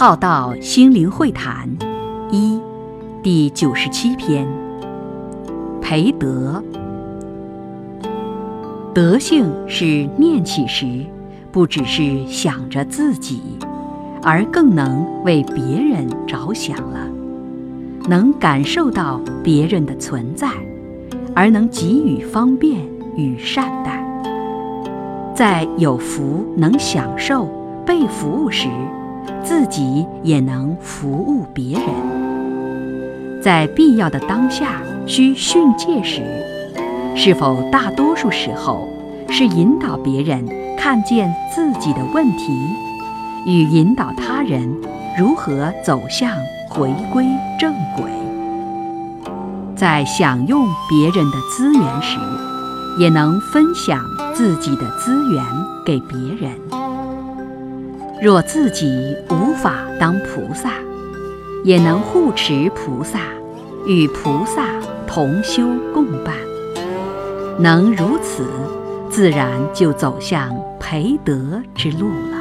浩道心灵会谈一第九十七篇，培德。德性是念起时，不只是想着自己，而更能为别人着想了，能感受到别人的存在，而能给予方便与善待，在有福能享受被服务时。自己也能服务别人，在必要的当下需训诫时，是否大多数时候是引导别人看见自己的问题，与引导他人如何走向回归正轨？在享用别人的资源时，也能分享自己的资源给别人。若自己无法当菩萨，也能护持菩萨，与菩萨同修共伴。能如此，自然就走向培德之路了。